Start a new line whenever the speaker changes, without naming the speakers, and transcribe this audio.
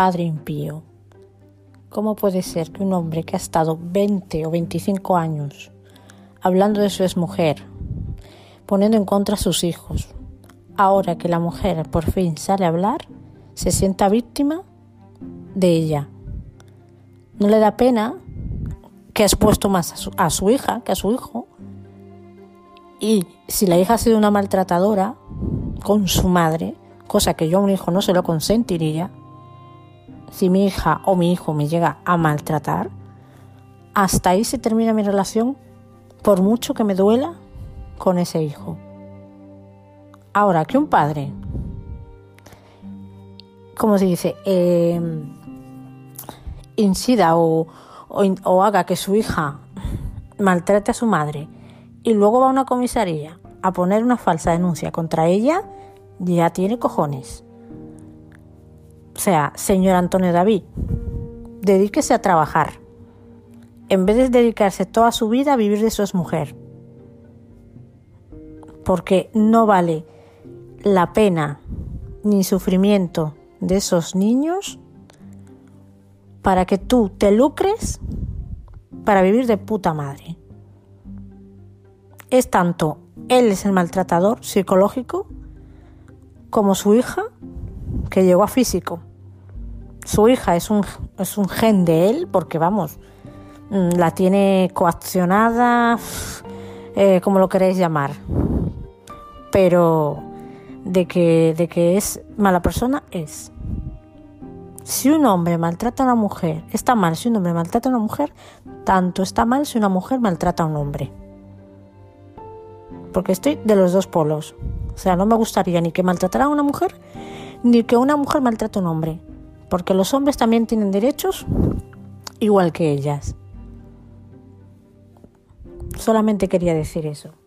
padre impío. ¿Cómo puede ser que un hombre que ha estado 20 o 25 años hablando de su exmujer, poniendo en contra a sus hijos, ahora que la mujer por fin sale a hablar, se sienta víctima de ella? ¿No le da pena que ha expuesto más a su, a su hija que a su hijo? Y si la hija ha sido una maltratadora con su madre, cosa que yo a un hijo no se lo consentiría, si mi hija o mi hijo me llega a maltratar, hasta ahí se termina mi relación, por mucho que me duela con ese hijo. Ahora, que un padre, como se dice, eh, incida o, o, o haga que su hija maltrate a su madre y luego va a una comisaría a poner una falsa denuncia contra ella, ya tiene cojones. O sea, señor Antonio David, dedíquese a trabajar, en vez de dedicarse toda su vida a vivir de su mujer. Porque no vale la pena ni sufrimiento de esos niños para que tú te lucres para vivir de puta madre. Es tanto él es el maltratador psicológico como su hija que llegó a físico. Su hija es un, es un gen de él porque vamos, mm, la tiene coaccionada, eh, como lo queréis llamar. Pero de que, de que es mala persona es. Si un hombre maltrata a una mujer, está mal si un hombre maltrata a una mujer, tanto está mal si una mujer maltrata a un hombre. Porque estoy de los dos polos. O sea, no me gustaría ni que maltratara a una mujer, ni que una mujer maltrate a un hombre. Porque los hombres también tienen derechos igual que ellas. Solamente quería decir eso.